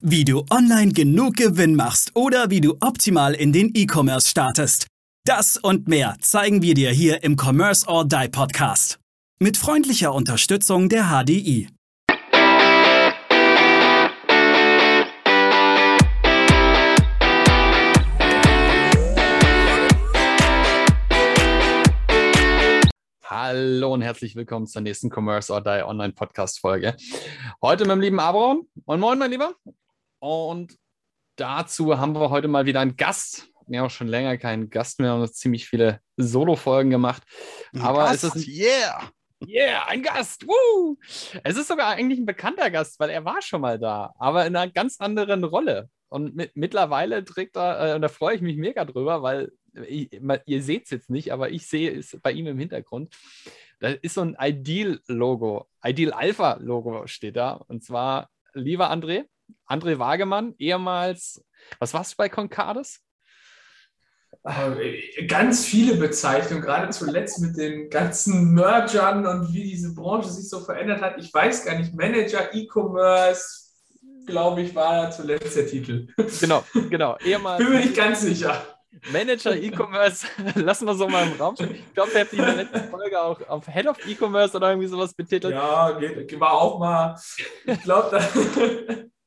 Wie du online genug Gewinn machst oder wie du optimal in den E-Commerce startest. Das und mehr zeigen wir dir hier im Commerce or Die Podcast. Mit freundlicher Unterstützung der HDI. Hallo und herzlich willkommen zur nächsten Commerce or Die Online Podcast Folge. Heute mit dem lieben Abraham. Moin, moin, mein Lieber. Und dazu haben wir heute mal wieder einen Gast. Wir haben auch schon länger keinen Gast mehr und ziemlich viele Solo-Folgen gemacht. Aber Gast, es ist yeah! Yeah, ein Gast. Woo! Es ist sogar eigentlich ein bekannter Gast, weil er war schon mal da, aber in einer ganz anderen Rolle. Und mit, mittlerweile trägt er, äh, da freue ich mich mega drüber, weil ich, ihr seht es jetzt nicht, aber ich sehe es bei ihm im Hintergrund. Da ist so ein Ideal-Logo, Ideal Alpha-Logo steht da. Und zwar, lieber André, André Wagemann, ehemals, was warst du bei Concardis? Äh, Ganz viele Bezeichnungen, gerade zuletzt mit den ganzen Mergern und wie diese Branche sich so verändert hat. Ich weiß gar nicht, Manager, E-Commerce, glaube ich, war zuletzt der Titel. Genau, genau. Ehemals Bin mir nicht ganz sicher. Manager E-Commerce, lassen wir so mal im Raum stehen. Ich glaube, er hat sich in der letzten Folge auch auf Head of E-Commerce oder irgendwie sowas betitelt. Ja, geht, war auch mal, ich glaube, da.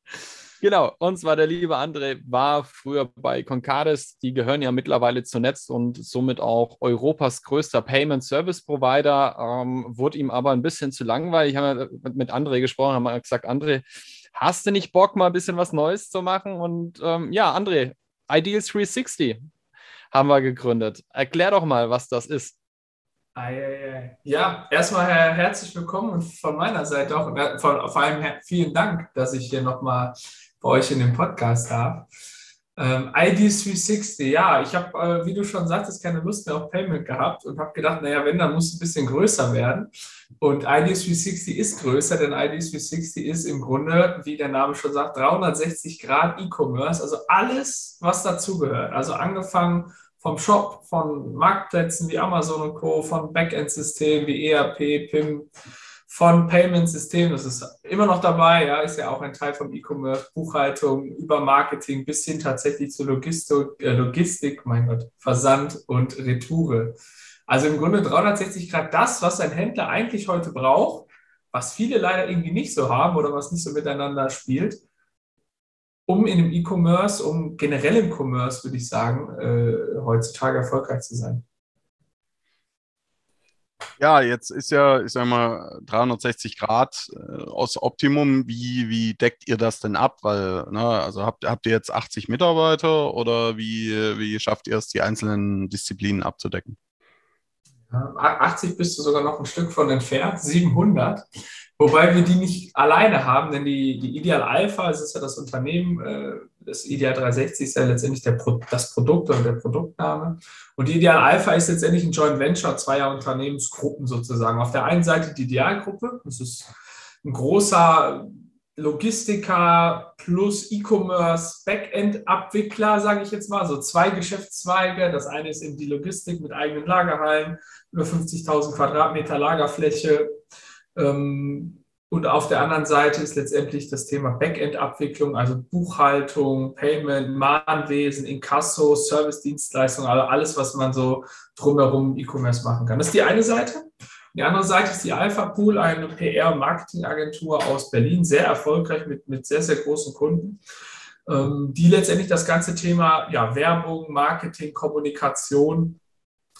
Genau, und zwar der liebe André war früher bei Concardis, die gehören ja mittlerweile zu Netz und somit auch Europas größter Payment Service Provider. Ähm, wurde ihm aber ein bisschen zu langweilig. Ich habe mit André gesprochen, haben wir gesagt, André, hast du nicht Bock, mal ein bisschen was Neues zu machen? Und ähm, ja, André, Ideal 360 haben wir gegründet. Erklär doch mal, was das ist. Ja, erstmal her herzlich willkommen und von meiner Seite auch, äh, vor, allem vielen Dank, dass ich hier nochmal bei euch in dem Podcast darf. Ähm, ID360, ja, ich habe, äh, wie du schon sagtest, keine Lust mehr auf Payment gehabt und habe gedacht, naja, wenn, dann muss es ein bisschen größer werden. Und ID360 ist größer, denn ID360 ist im Grunde, wie der Name schon sagt, 360 Grad E-Commerce, also alles, was dazugehört. Also angefangen vom Shop, von Marktplätzen wie Amazon und Co., von Backend-Systemen wie ERP, PIM, von Payment-Systemen, das ist immer noch dabei, ja, ist ja auch ein Teil vom E-Commerce, Buchhaltung, über Marketing bis hin tatsächlich zu Logistik, äh, Logistik, mein Gott, Versand und Retoure. Also im Grunde 360 Grad das, was ein Händler eigentlich heute braucht, was viele leider irgendwie nicht so haben oder was nicht so miteinander spielt, um in dem E-Commerce, um generell im Commerce, würde ich sagen, äh, heutzutage erfolgreich zu sein. Ja, jetzt ist ja, ich sag mal, 360 Grad äh, aus Optimum. Wie, wie deckt ihr das denn ab? Weil, ne, also habt, habt ihr jetzt 80 Mitarbeiter oder wie, wie schafft ihr es, die einzelnen Disziplinen abzudecken? Ja, 80 bist du sogar noch ein Stück von entfernt, 700. Wobei wir die nicht alleine haben, denn die, die Ideal Alpha, es ist ja das Unternehmen, äh, das Ideal 360 ist ja letztendlich der das Produkt oder der Produktname. Und die Ideal Alpha ist letztendlich ein Joint Venture zweier Unternehmensgruppen sozusagen. Auf der einen Seite die Idealgruppe, das ist ein großer Logistiker plus E-Commerce Backend-Abwickler, sage ich jetzt mal, so zwei Geschäftszweige. Das eine ist eben die Logistik mit eigenen Lagerhallen, über 50.000 Quadratmeter Lagerfläche. Ähm, und auf der anderen Seite ist letztendlich das Thema Backend-Abwicklung, also Buchhaltung, Payment, Mahnwesen, Inkasso, Service-Dienstleistung, also alles, was man so drumherum E-Commerce machen kann. Das ist die eine Seite. Die andere Seite ist die Alpha Pool, eine PR- und Marketingagentur aus Berlin, sehr erfolgreich mit, mit sehr, sehr großen Kunden, ähm, die letztendlich das ganze Thema ja, Werbung, Marketing, Kommunikation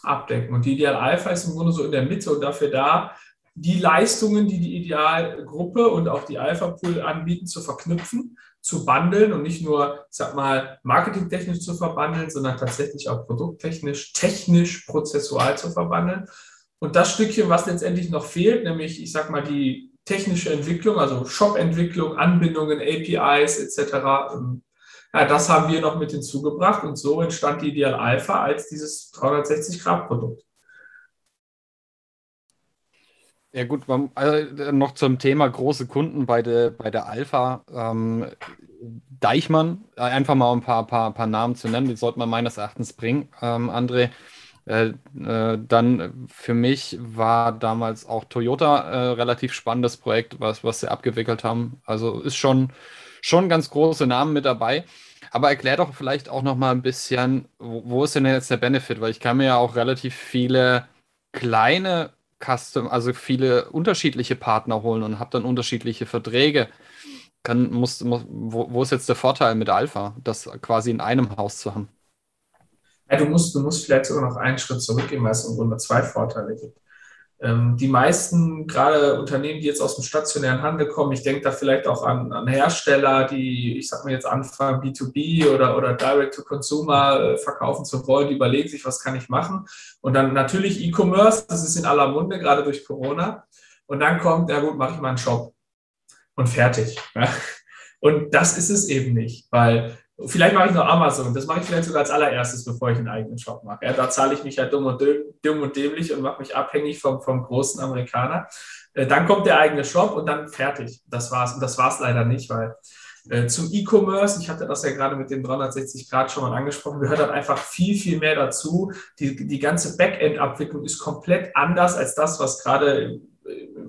abdecken. Und die Ideal Alpha ist im Grunde so in der Mitte und dafür da, die Leistungen, die die Idealgruppe und auch die Alpha Pool anbieten, zu verknüpfen, zu bundeln und nicht nur, ich sag mal, marketingtechnisch zu verbandeln, sondern tatsächlich auch produkttechnisch, technisch, prozessual zu verbandeln. Und das Stückchen, was letztendlich noch fehlt, nämlich, ich sag mal, die technische Entwicklung, also Shop-Entwicklung, Anbindungen, APIs etc., ähm, ja, das haben wir noch mit hinzugebracht und so entstand die Ideal Alpha als dieses 360-Grad-Produkt. Ja gut, man, also noch zum Thema große Kunden bei der, bei der Alpha. Ähm, Deichmann, äh, einfach mal ein paar, paar, paar Namen zu nennen, die sollte man meines Erachtens bringen, ähm, André. Äh, äh, dann für mich war damals auch Toyota äh, relativ spannendes Projekt, was, was sie abgewickelt haben. Also ist schon, schon ganz große Namen mit dabei. Aber erklär doch vielleicht auch noch mal ein bisschen, wo, wo ist denn jetzt der Benefit? Weil ich kann mir ja auch relativ viele kleine Custom, also viele unterschiedliche Partner holen und habe dann unterschiedliche Verträge. Kann, muss, muss, wo, wo ist jetzt der Vorteil mit Alpha, das quasi in einem Haus zu haben? Ja, du musst, du musst vielleicht sogar noch einen Schritt zurückgehen, weil es im Grunde zwei Vorteile gibt. Ähm, die meisten, gerade Unternehmen, die jetzt aus dem stationären Handel kommen, ich denke da vielleicht auch an, an Hersteller, die, ich sag mal jetzt anfangen, B2B oder, oder Direct-to-Consumer äh, verkaufen zu wollen, die überlegen sich, was kann ich machen. Und dann natürlich E-Commerce, das ist in aller Munde, gerade durch Corona. Und dann kommt, ja gut, mache ich mal einen Shop und fertig. Und das ist es eben nicht, weil Vielleicht mache ich noch Amazon. Das mache ich vielleicht sogar als allererstes, bevor ich einen eigenen Shop mache. Ja, da zahle ich mich ja dumm und, dumm und dämlich und mache mich abhängig vom, vom großen Amerikaner. Äh, dann kommt der eigene Shop und dann fertig. Das war's. Und das war's leider nicht, weil äh, zum E-Commerce, ich hatte das ja gerade mit dem 360 Grad schon mal angesprochen, gehört halt einfach viel, viel mehr dazu. Die, die ganze Backend-Abwicklung ist komplett anders als das, was gerade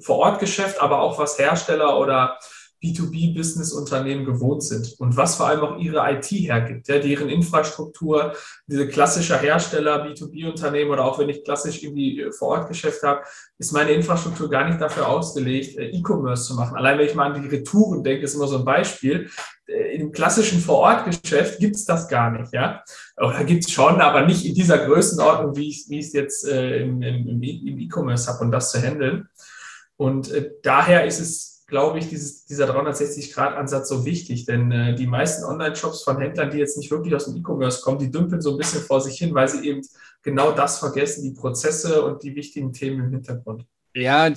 vor Ort Geschäft, aber auch was Hersteller oder B2B-Business-Unternehmen gewohnt sind und was vor allem auch ihre IT hergibt, ja, deren Infrastruktur, diese klassische Hersteller, B2B-Unternehmen oder auch wenn ich klassisch irgendwie äh, vor Ort Geschäft habe, ist meine Infrastruktur gar nicht dafür ausgelegt, äh, E-Commerce zu machen. Allein wenn ich mal an die Retouren denke, ist immer so ein Beispiel. Äh, Im klassischen Vor-Ort-Geschäft gibt es das gar nicht, ja. Oder gibt es schon, aber nicht in dieser Größenordnung, wie ich es jetzt äh, im, im, im E-Commerce habe und das zu handeln. Und äh, daher ist es glaube ich, dieses, dieser 360-Grad-Ansatz so wichtig, denn äh, die meisten Online-Shops von Händlern, die jetzt nicht wirklich aus dem E-Commerce kommen, die dümpeln so ein bisschen vor sich hin, weil sie eben genau das vergessen, die Prozesse und die wichtigen Themen im Hintergrund. Ja,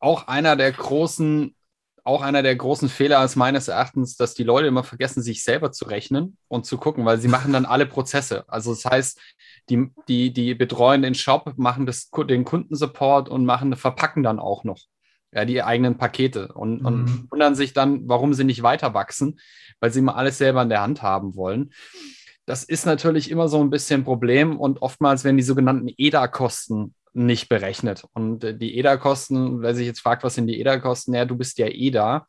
auch einer der großen, auch einer der großen Fehler ist meines Erachtens, dass die Leute immer vergessen, sich selber zu rechnen und zu gucken, weil sie machen dann alle Prozesse. Also das heißt, die, die, die betreuen den Shop, machen das, den Kundensupport und machen, verpacken dann auch noch ja, die eigenen Pakete und, mhm. und wundern sich dann, warum sie nicht weiter wachsen, weil sie immer alles selber in der Hand haben wollen. Das ist natürlich immer so ein bisschen ein Problem und oftmals werden die sogenannten EDA-Kosten nicht berechnet. Und äh, die EDA-Kosten, wer sich jetzt fragt, was sind die EDA-Kosten? Ja, du bist ja EDA.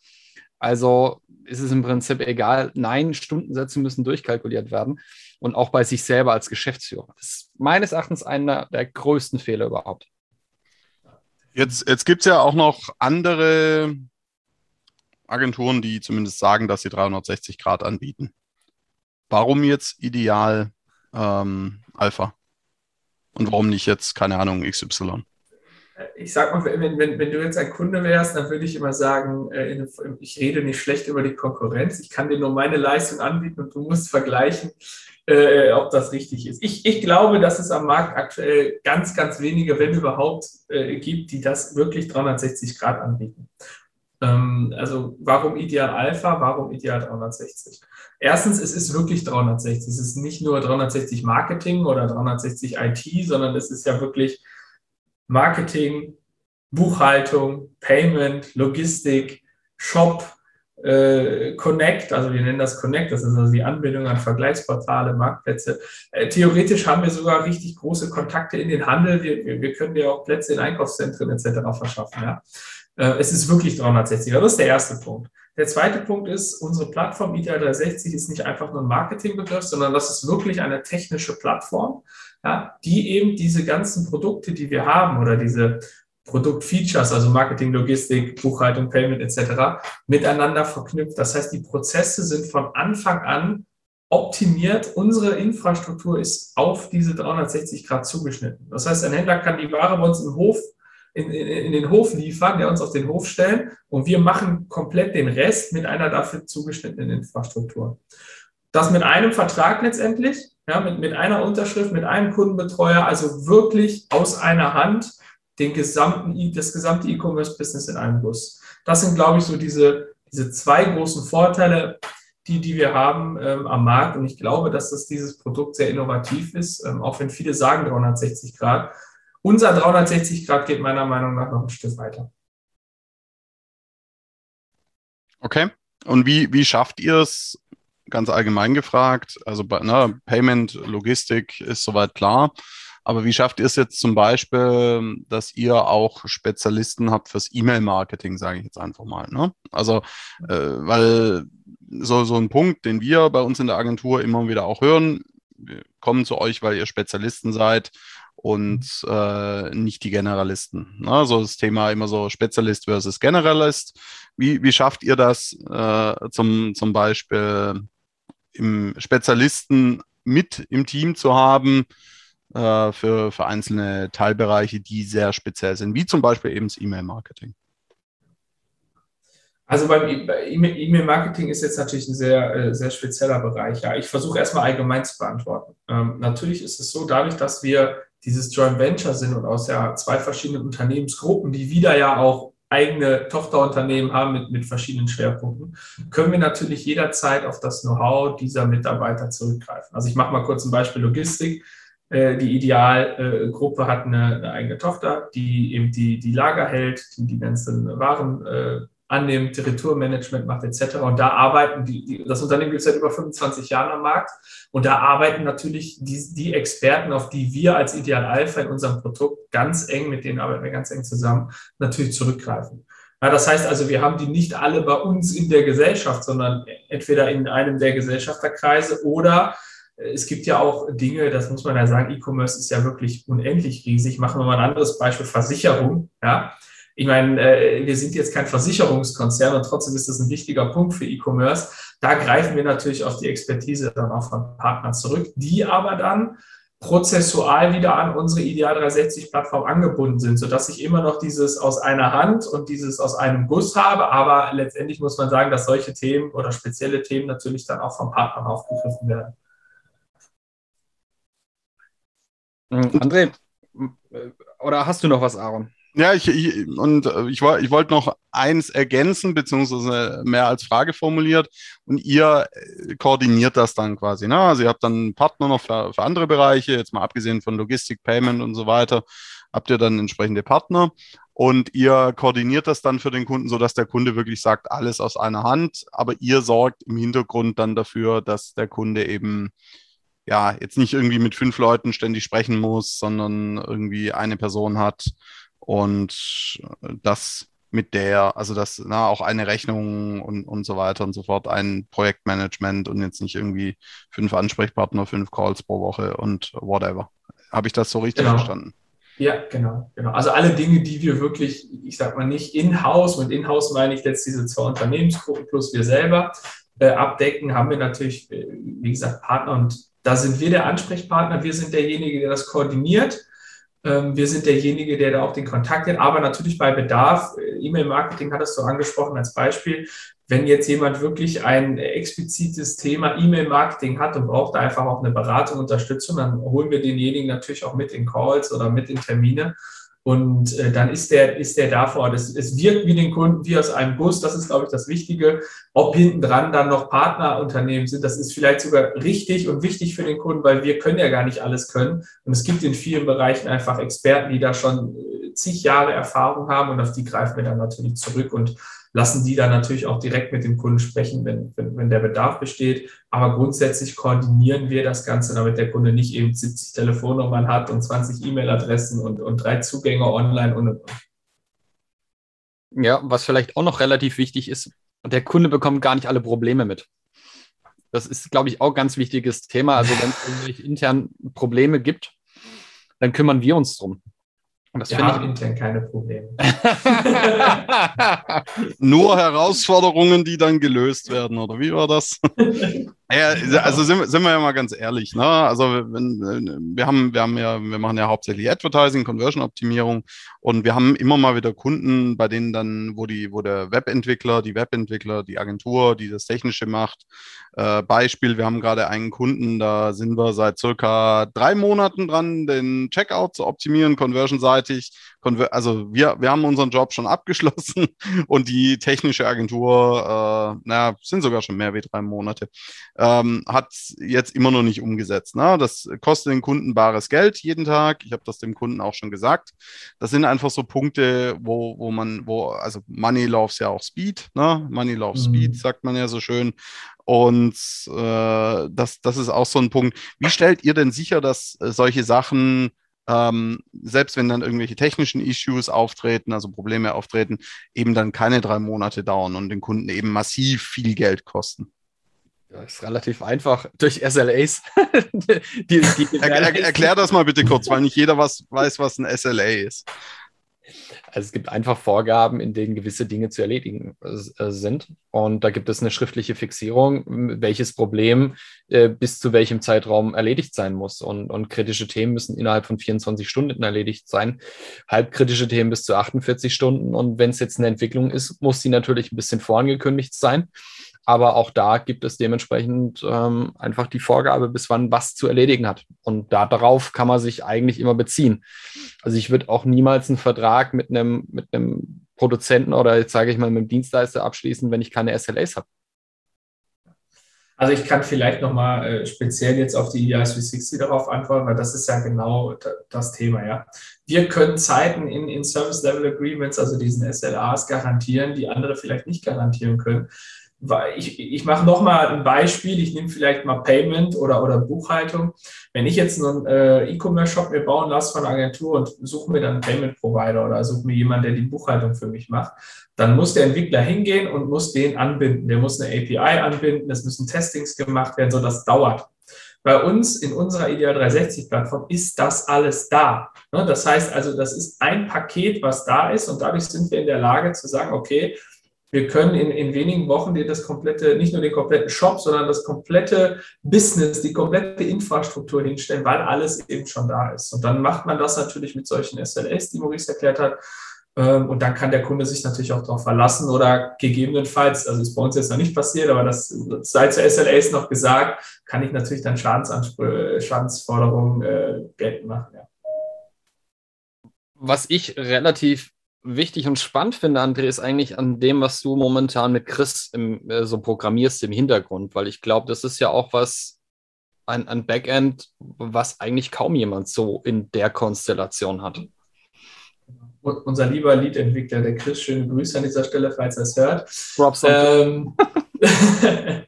Also ist es im Prinzip egal. Nein, Stundensätze müssen durchkalkuliert werden und auch bei sich selber als Geschäftsführer. Das ist meines Erachtens einer der größten Fehler überhaupt. Jetzt, jetzt gibt es ja auch noch andere Agenturen, die zumindest sagen, dass sie 360 Grad anbieten. Warum jetzt ideal ähm, Alpha? Und warum nicht jetzt, keine Ahnung, XY? Ich sag mal, wenn, wenn, wenn du jetzt ein Kunde wärst, dann würde ich immer sagen, äh, ich rede nicht schlecht über die Konkurrenz. Ich kann dir nur meine Leistung anbieten und du musst vergleichen, äh, ob das richtig ist. Ich, ich glaube, dass es am Markt aktuell ganz, ganz wenige, wenn überhaupt, äh, gibt, die das wirklich 360 Grad anbieten. Ähm, also warum Ideal Alpha, warum Ideal 360? Erstens, es ist wirklich 360. Es ist nicht nur 360 Marketing oder 360 IT, sondern es ist ja wirklich Marketing, Buchhaltung, Payment, Logistik, Shop, äh, Connect, also wir nennen das Connect, das ist also die Anbindung an Vergleichsportale, Marktplätze. Äh, theoretisch haben wir sogar richtig große Kontakte in den Handel. Wir, wir, wir können dir auch Plätze in Einkaufszentren etc. verschaffen. Ja? Äh, es ist wirklich 360. Das ist der erste Punkt. Der zweite Punkt ist, unsere Plattform ITL 360 ist nicht einfach nur ein Marketingbegriff, sondern das ist wirklich eine technische Plattform ja, die eben diese ganzen Produkte, die wir haben oder diese Produktfeatures, also Marketing, Logistik, Buchhaltung, Payment etc., miteinander verknüpft. Das heißt, die Prozesse sind von Anfang an optimiert. Unsere Infrastruktur ist auf diese 360 Grad zugeschnitten. Das heißt, ein Händler kann die Ware bei uns im Hof, in, in, in den Hof liefern, der uns auf den Hof stellen und wir machen komplett den Rest mit einer dafür zugeschnittenen Infrastruktur. Das mit einem Vertrag letztendlich ja, mit, mit einer Unterschrift, mit einem Kundenbetreuer, also wirklich aus einer Hand den gesamten, das gesamte E-Commerce-Business in einem Guss. Das sind, glaube ich, so diese, diese zwei großen Vorteile, die, die wir haben ähm, am Markt. Und ich glaube, dass das dieses Produkt sehr innovativ ist, ähm, auch wenn viele sagen 360 Grad. Unser 360 Grad geht meiner Meinung nach noch ein Stück weiter. Okay. Und wie, wie schafft ihr es, ganz allgemein gefragt. Also ne, Payment, Logistik ist soweit klar. Aber wie schafft ihr es jetzt zum Beispiel, dass ihr auch Spezialisten habt fürs E-Mail-Marketing, sage ich jetzt einfach mal. Ne? Also, äh, weil so, so ein Punkt, den wir bei uns in der Agentur immer wieder auch hören, wir kommen zu euch, weil ihr Spezialisten seid und äh, nicht die Generalisten. Ne? Also das Thema immer so Spezialist versus Generalist. Wie, wie schafft ihr das äh, zum, zum Beispiel im Spezialisten mit im Team zu haben äh, für, für einzelne Teilbereiche, die sehr speziell sind, wie zum Beispiel eben das E-Mail-Marketing? Also beim e- E-Mail-Marketing ist jetzt natürlich ein sehr, äh, sehr spezieller Bereich. Ja, ich versuche erstmal allgemein zu beantworten. Ähm, natürlich ist es so, dadurch, dass wir dieses Joint Venture sind und aus ja zwei verschiedenen Unternehmensgruppen, die wieder ja auch eigene Tochterunternehmen haben mit, mit verschiedenen Schwerpunkten, können wir natürlich jederzeit auf das Know-how dieser Mitarbeiter zurückgreifen. Also ich mache mal kurz ein Beispiel Logistik. Äh, die Idealgruppe hat eine, eine, eigene Tochter, die eben die, die Lager hält, die die ganzen Waren äh, annimmt, Retourmanagement macht etc. Und da arbeiten die, die das Unternehmen gibt es seit über 25 Jahren am Markt und da arbeiten natürlich die, die Experten, auf die wir als Ideal Alpha in unserem Produkt ganz eng, mit denen arbeiten wir ganz eng zusammen, natürlich zurückgreifen. Ja, das heißt also, wir haben die nicht alle bei uns in der Gesellschaft, sondern entweder in einem der Gesellschafterkreise oder äh, es gibt ja auch Dinge, das muss man ja sagen, E-Commerce ist ja wirklich unendlich riesig. Machen wir mal ein anderes Beispiel, Versicherung. Ja, ich meine, äh, wir sind jetzt kein Versicherungskonzern und trotzdem ist das ein wichtiger Punkt für E-Commerce. Da greifen wir natürlich auf die Expertise dann auch von Partnern zurück, die aber dann prozessual wieder an unsere Ideal 360 Plattform angebunden sind, sodass ich immer noch dieses aus einer Hand und dieses aus einem Guss habe. Aber letztendlich muss man sagen, dass solche Themen oder spezielle Themen natürlich dann auch vom Partnern aufgegriffen werden. André, oder hast du noch was, Aaron? Ja, ich, ich und äh, ich, ich wollte noch eins ergänzen, beziehungsweise mehr als Frage formuliert. Und ihr äh, koordiniert das dann quasi. Ne? Also ihr habt dann einen Partner noch für, für andere Bereiche, jetzt mal abgesehen von Logistik, Payment und so weiter, habt ihr dann entsprechende Partner. Und ihr koordiniert das dann für den Kunden, sodass der Kunde wirklich sagt, alles aus einer Hand. Aber ihr sorgt im Hintergrund dann dafür, dass der Kunde eben ja jetzt nicht irgendwie mit fünf Leuten ständig sprechen muss, sondern irgendwie eine Person hat und das mit der, also das na, auch eine Rechnung und, und so weiter und so fort, ein Projektmanagement und jetzt nicht irgendwie fünf Ansprechpartner, fünf Calls pro Woche und whatever. Habe ich das so richtig genau. verstanden? Ja, genau, genau. Also alle Dinge, die wir wirklich, ich sag mal nicht in-house, mit in-house meine ich jetzt diese zwei Unternehmensgruppen plus wir selber äh, abdecken, haben wir natürlich, äh, wie gesagt, Partner und da sind wir der Ansprechpartner, wir sind derjenige, der das koordiniert wir sind derjenige, der da auch den Kontakt hat, aber natürlich bei Bedarf. Äh, E-Mail-Marketing hattest du angesprochen als Beispiel. Wenn jetzt jemand wirklich ein explizites Thema E-Mail-Marketing hat und braucht da einfach auch eine Beratung, Unterstützung, dann holen wir denjenigen natürlich auch mit in Calls oder mit in Termine und äh, dann ist der, ist der da vor Ort. Es, wirkt wie den Kunden wie aus einem Bus. Das ist, glaube ich, das Wichtige. Ob hinten dran dann noch Partnerunternehmen sind, das ist vielleicht sogar richtig und wichtig für den Kunden, weil wir können ja gar nicht alles können. Und es gibt in vielen Bereichen einfach Experten, die da schon äh, zig Jahre Erfahrung haben und auf die greifen wir dann natürlich zurück. Und lassen die dann natürlich auch direkt mit dem Kunden sprechen, wenn, wenn, wenn der Bedarf besteht. Aber grundsätzlich koordinieren wir das Ganze, damit der Kunde nicht eben 70 Telefonnummern hat und 20 E-Mail-Adressen und, und drei Zugänge online und, und. Ja, was vielleicht auch noch relativ wichtig ist, der Kunde bekommt gar nicht alle Probleme mit. Das ist, glaube ich, auch ein ganz wichtiges Thema. Also wenn es internen Probleme gibt, dann kümmern wir uns drum. Und das Wir haben ich intern keine Probleme. Nur Herausforderungen, die dann gelöst werden, oder wie war das? ja, also sind, sind, wir ja mal ganz ehrlich. Ne? Also wenn, wir haben, wir haben ja, wir machen ja hauptsächlich Advertising, Conversion-Optimierung und wir haben immer mal wieder Kunden, bei denen dann, wo die, wo der Webentwickler, die Webentwickler, die Agentur, die das Technische macht. Äh, Beispiel, wir haben gerade einen Kunden, da sind wir seit circa drei Monaten dran, den Checkout zu optimieren, conversionseitig. Also wir, wir haben unseren Job schon abgeschlossen und die technische Agentur, äh, naja, sind sogar schon mehr wie drei Monate, ähm, hat jetzt immer noch nicht umgesetzt. Ne? Das kostet den Kunden bares Geld jeden Tag. Ich habe das dem Kunden auch schon gesagt. Das sind einfach so Punkte, wo, wo man, wo, also Money loves ja auch Speed, ne? Money loves mhm. Speed, sagt man ja so schön. Und äh, das, das ist auch so ein Punkt. Wie stellt ihr denn sicher, dass äh, solche Sachen ähm, selbst wenn dann irgendwelche technischen Issues auftreten, also Probleme auftreten, eben dann keine drei Monate dauern und den Kunden eben massiv viel Geld kosten. Ja, ist relativ einfach durch SLAs. die, die er, er, erklär das mal bitte kurz, weil nicht jeder was weiß, was ein SLA ist. Also es gibt einfach Vorgaben, in denen gewisse Dinge zu erledigen äh, sind. Und da gibt es eine schriftliche Fixierung, welches Problem äh, bis zu welchem Zeitraum erledigt sein muss. Und, und kritische Themen müssen innerhalb von 24 Stunden erledigt sein. Halbkritische Themen bis zu 48 Stunden. Und wenn es jetzt eine Entwicklung ist, muss sie natürlich ein bisschen vorangekündigt sein. Aber auch da gibt es dementsprechend ähm, einfach die Vorgabe, bis wann was zu erledigen hat. Und da, darauf kann man sich eigentlich immer beziehen. Also ich würde auch niemals einen Vertrag mit einem, mit einem Produzenten oder jetzt sage ich mal mit einem Dienstleister abschließen, wenn ich keine SLAs habe. Also ich kann vielleicht nochmal äh, speziell jetzt auf die EIS 360 darauf antworten, weil das ist ja genau das Thema, ja. Wir können Zeiten in, in Service Level Agreements, also diesen SLAs, garantieren, die andere vielleicht nicht garantieren können ich, ich mache nochmal ein Beispiel, ich nehme vielleicht mal Payment oder, oder Buchhaltung. Wenn ich jetzt einen äh, E-Commerce-Shop mir bauen lasse von einer Agentur und suche mir dann einen Payment-Provider oder suche mir jemanden, der die Buchhaltung für mich macht, dann muss der Entwickler hingehen und muss den anbinden. Der muss eine API anbinden, es müssen Testings gemacht werden, so das dauert. Bei uns in unserer Ideal 360-Plattform ist das alles da. Ne, das heißt also, das ist ein Paket, was da ist und dadurch sind wir in der Lage zu sagen, okay, wir können in, in wenigen Wochen dir das komplette, nicht nur den kompletten Shop, sondern das komplette Business, die komplette Infrastruktur hinstellen, weil alles eben schon da ist. Und dann macht man das natürlich mit solchen SLAs, die Maurice erklärt hat. Ähm, und dann kann der Kunde sich natürlich auch darauf verlassen oder gegebenenfalls, also ist bei uns jetzt noch nicht passiert, aber das sei zu SLAs noch gesagt, kann ich natürlich dann Schadensforderungen äh, geltend machen. Ja. Was ich relativ wichtig und spannend finde, André, ist eigentlich an dem, was du momentan mit Chris im, äh, so programmierst im Hintergrund, weil ich glaube, das ist ja auch was, ein, ein Backend, was eigentlich kaum jemand so in der Konstellation hat. Unser lieber Lead-Entwickler, der Chris, schöne Grüße an dieser Stelle, falls er es hört. Props ähm,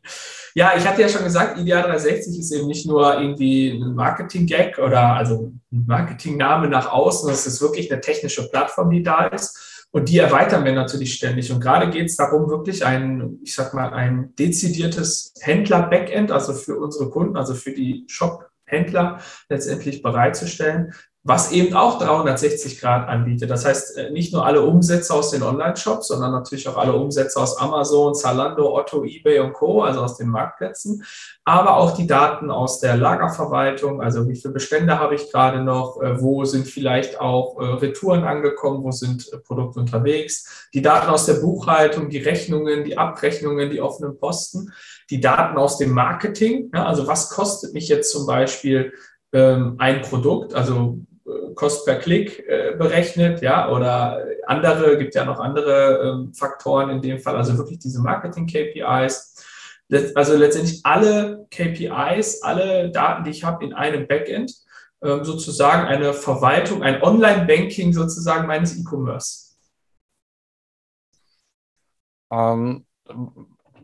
Ja, ich hatte ja schon gesagt, Ideal 360 ist eben nicht nur irgendwie ein Marketing-Gag oder also ein Marketingname nach außen, es ist wirklich eine technische Plattform, die da ist. Und die erweitern wir natürlich ständig. Und gerade geht es darum, wirklich ein, ich sag mal, ein dezidiertes Händler-Backend, also für unsere Kunden, also für die Shop-Händler letztendlich bereitzustellen, was eben auch 360 Grad anbietet. Das heißt, äh, nicht nur alle Umsätze aus den Online-Shops, sondern natürlich auch alle Umsätze aus Amazon, Zalando, Otto, eBay und Co., also aus den Marktplätzen, aber auch die Daten aus der Lagerverwaltung, also wie viele Bestände habe ich gerade noch, äh, wo sind vielleicht auch äh, Retouren angekommen, wo sind Produkte unterwegs, die Daten aus der Buchhaltung, die Rechnungen, die Abrechnungen, die offenen Posten, die Daten aus dem Marketing, also was kostet mich jetzt zum Beispiel ähm, ein Produkt, also Kost per Klick äh, berechnet, ja, oder andere, gibt ja noch andere ähm, Faktoren in dem Fall, also wirklich diese Marketing-KPIs. Also letztendlich alle KPIs, alle Daten, die ich habe in einem Backend, ähm, sozusagen eine Verwaltung, ein Online-Banking sozusagen meines E-Commerce. Ähm,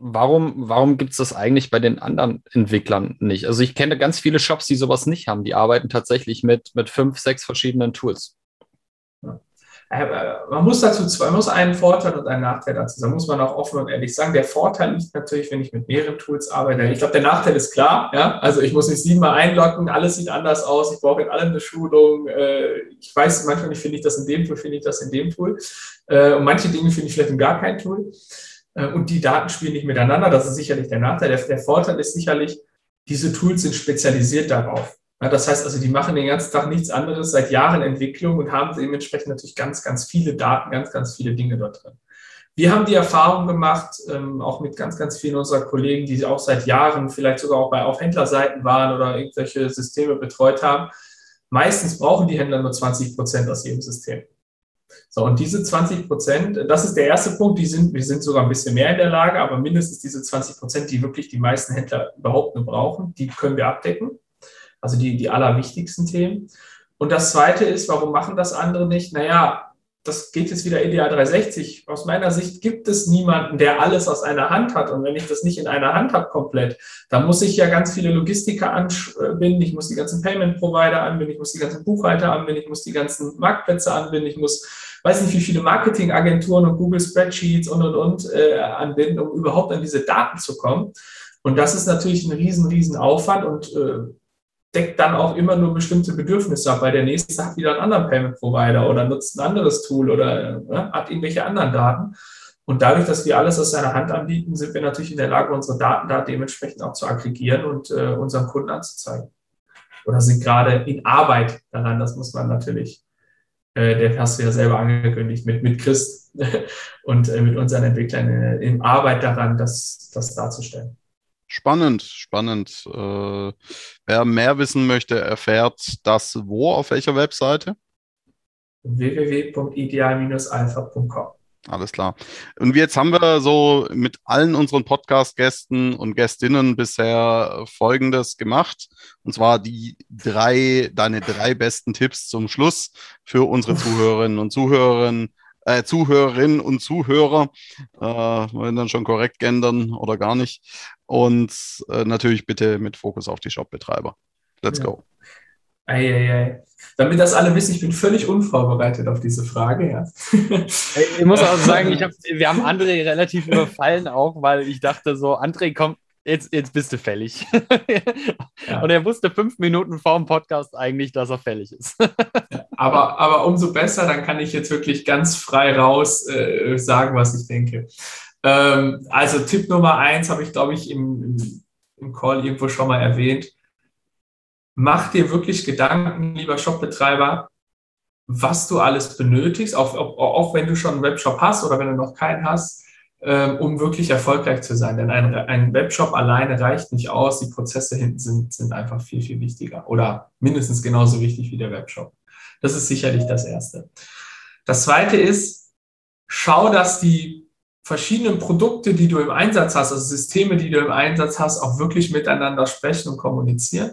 warum, warum gibt es das eigentlich bei den anderen Entwicklern nicht? Also ich kenne ganz viele Shops, die sowas nicht haben. Die arbeiten tatsächlich mit, mit fünf, sechs verschiedenen Tools. Äh, man muss dazu zwei, man muss einen Vorteil und einen Nachteil dazu sagen, muss man auch offen und ehrlich sagen. Der Vorteil liegt natürlich, wenn ich mit mehreren Tools arbeite. Ich glaube, der Nachteil ist klar. Ja? Also ich muss mich siebenmal einloggen, alles sieht anders aus, ich brauche in allem eine Schulung. Äh, ich weiß manchmal nicht, finde ich das in dem Tool, finde ich das in dem Tool. Äh, und manche Dinge finde ich vielleicht in gar kein Tool. Äh, und die Daten spielen nicht miteinander. Das ist sicherlich der Nachteil. Der, der Vorteil ist sicherlich, diese Tools sind spezialisiert darauf. Ja, das heißt also, die machen den ganzen Tag nichts anderes, seit Jahren Entwicklung und haben dementsprechend natürlich ganz, ganz viele Daten, ganz, ganz viele Dinge dort drin. Wir haben die Erfahrung gemacht, ähm, auch mit ganz, ganz vielen unserer Kollegen, die auch seit Jahren vielleicht sogar auch bei auf Händlerseiten waren oder irgendwelche Systeme betreut haben. Meistens brauchen die Händler nur 20 Prozent aus jedem System. So, und diese 20 Prozent, das ist der erste Punkt, die sind, wir sind sogar ein bisschen mehr in der Lage, aber mindestens diese 20 Prozent, die wirklich die meisten Händler überhaupt nur brauchen, die können wir abdecken. Also die, die allerwichtigsten Themen. Und das zweite ist, warum machen das andere nicht? Naja, das geht jetzt wieder Ideal 360. Aus meiner Sicht gibt es niemanden, der alles aus einer Hand hat. Und wenn ich das nicht in einer Hand habe komplett, dann muss ich ja ganz viele Logistiker anbinden, ich muss die ganzen Payment-Provider anbinden, ich muss die ganzen Buchhalter anbinden, ich muss die ganzen Marktplätze anbinden, ich muss, weiß nicht, wie viele Marketingagenturen und Google Spreadsheets und, und, und äh, anbinden, um überhaupt an diese Daten zu kommen. Und das ist natürlich ein riesen, riesen Aufwand und äh, deckt dann auch immer nur bestimmte Bedürfnisse ab, weil der nächste hat wieder einen anderen Payment Provider oder nutzt ein anderes Tool oder ne, hat irgendwelche anderen Daten. Und dadurch, dass wir alles aus seiner Hand anbieten, sind wir natürlich in der Lage, unsere Daten da dementsprechend auch zu aggregieren und äh, unseren Kunden anzuzeigen. Oder sind gerade in Arbeit daran, das muss man natürlich, äh, der hast du ja selber angekündigt, mit, mit Chris und äh, mit unseren Entwicklern in, in Arbeit daran, das, das darzustellen. Spannend, spannend. Äh, wer mehr wissen möchte, erfährt das wo, auf welcher Webseite? www.ideal-alpha.com. Alles klar. Und jetzt haben wir so mit allen unseren Podcast-Gästen und Gästinnen bisher Folgendes gemacht. Und zwar die drei, deine drei besten Tipps zum Schluss für unsere Zuhörerinnen und Zuhörerinnen äh, Zuhörerinnen und Zuhörer, äh, wollen dann schon korrekt gendern oder gar nicht. Und äh, natürlich bitte mit Fokus auf die Shopbetreiber. Let's ja. go. Eieiei. Damit das alle wissen, ich bin völlig unvorbereitet auf diese Frage. Ja. Ich muss auch sagen, ich hab, wir haben André relativ überfallen auch, weil ich dachte so, André, komm, jetzt, jetzt bist du fällig. Ja. Und er wusste fünf Minuten vor dem Podcast eigentlich, dass er fällig ist. Aber, aber umso besser, dann kann ich jetzt wirklich ganz frei raus äh, sagen, was ich denke. Ähm, also Tipp Nummer eins habe ich, glaube ich, im, im, Call irgendwo schon mal erwähnt. Mach dir wirklich Gedanken, lieber Shopbetreiber, was du alles benötigst, auch, auch, auch wenn du schon einen Webshop hast oder wenn du noch keinen hast um wirklich erfolgreich zu sein. Denn ein, ein Webshop alleine reicht nicht aus. Die Prozesse hinten sind, sind einfach viel, viel wichtiger oder mindestens genauso wichtig wie der Webshop. Das ist sicherlich das Erste. Das Zweite ist, schau, dass die verschiedenen Produkte, die du im Einsatz hast, also Systeme, die du im Einsatz hast, auch wirklich miteinander sprechen und kommunizieren.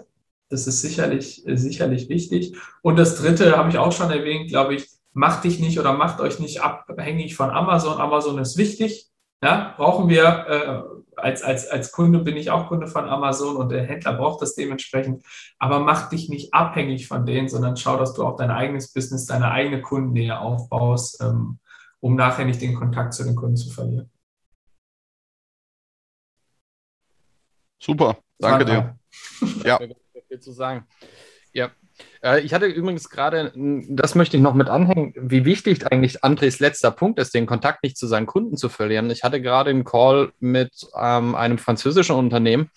Das ist sicherlich, sicherlich wichtig. Und das Dritte habe ich auch schon erwähnt, glaube ich, macht dich nicht oder macht euch nicht abhängig von Amazon. Amazon ist wichtig, ja, brauchen wir, äh, als, als, als Kunde bin ich auch Kunde von Amazon und der Händler braucht das dementsprechend. Aber mach dich nicht abhängig von denen, sondern schau, dass du auch dein eigenes Business, deine eigene Kundennähe aufbaust, ähm, um nachher nicht den Kontakt zu den Kunden zu verlieren. Super, danke dir. ja. Viel zu sagen. Ja, ich hatte übrigens gerade, das möchte ich noch mit anhängen, wie wichtig eigentlich Andres letzter Punkt ist, den Kontakt nicht zu seinen Kunden zu verlieren. Ich hatte gerade einen Call mit ähm, einem französischen Unternehmen,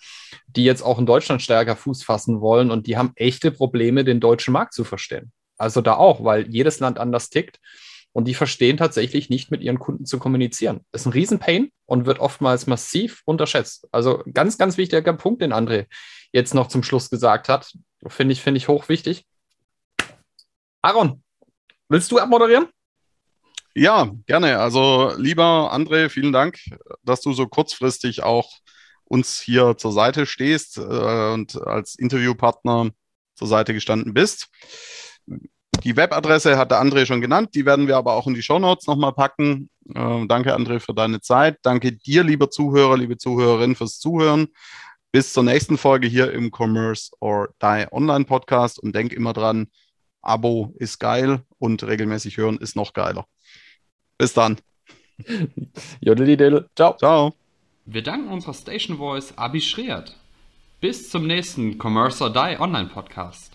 die jetzt auch in Deutschland stärker Fuß fassen wollen und die haben echte Probleme, den deutschen Markt zu verstehen. Also da auch, weil jedes Land anders tickt und die verstehen tatsächlich nicht mit ihren Kunden zu kommunizieren. Das ist ein Riesenpain und wird oftmals massiv unterschätzt. Also ganz, ganz wichtiger Punkt, den André jetzt noch zum Schluss gesagt hat. Finde ich, finde ich hochwichtig. Aaron, willst du abmoderieren? Ja, gerne. Also, lieber André, vielen Dank, dass du so kurzfristig auch uns hier zur Seite stehst äh, und als Interviewpartner zur Seite gestanden bist. Die Webadresse hat der André schon genannt, die werden wir aber auch in die Shownotes nochmal packen. Äh, danke, André, für deine Zeit. Danke dir, lieber Zuhörer, liebe Zuhörerin, fürs Zuhören. Bis zur nächsten Folge hier im Commerce or Die Online Podcast und denk immer dran, Abo ist geil und regelmäßig hören ist noch geiler. Bis dann. Ciao. Ciao. Wir danken unserer Station Voice Abi Schreert. Bis zum nächsten Commerce or Die Online Podcast.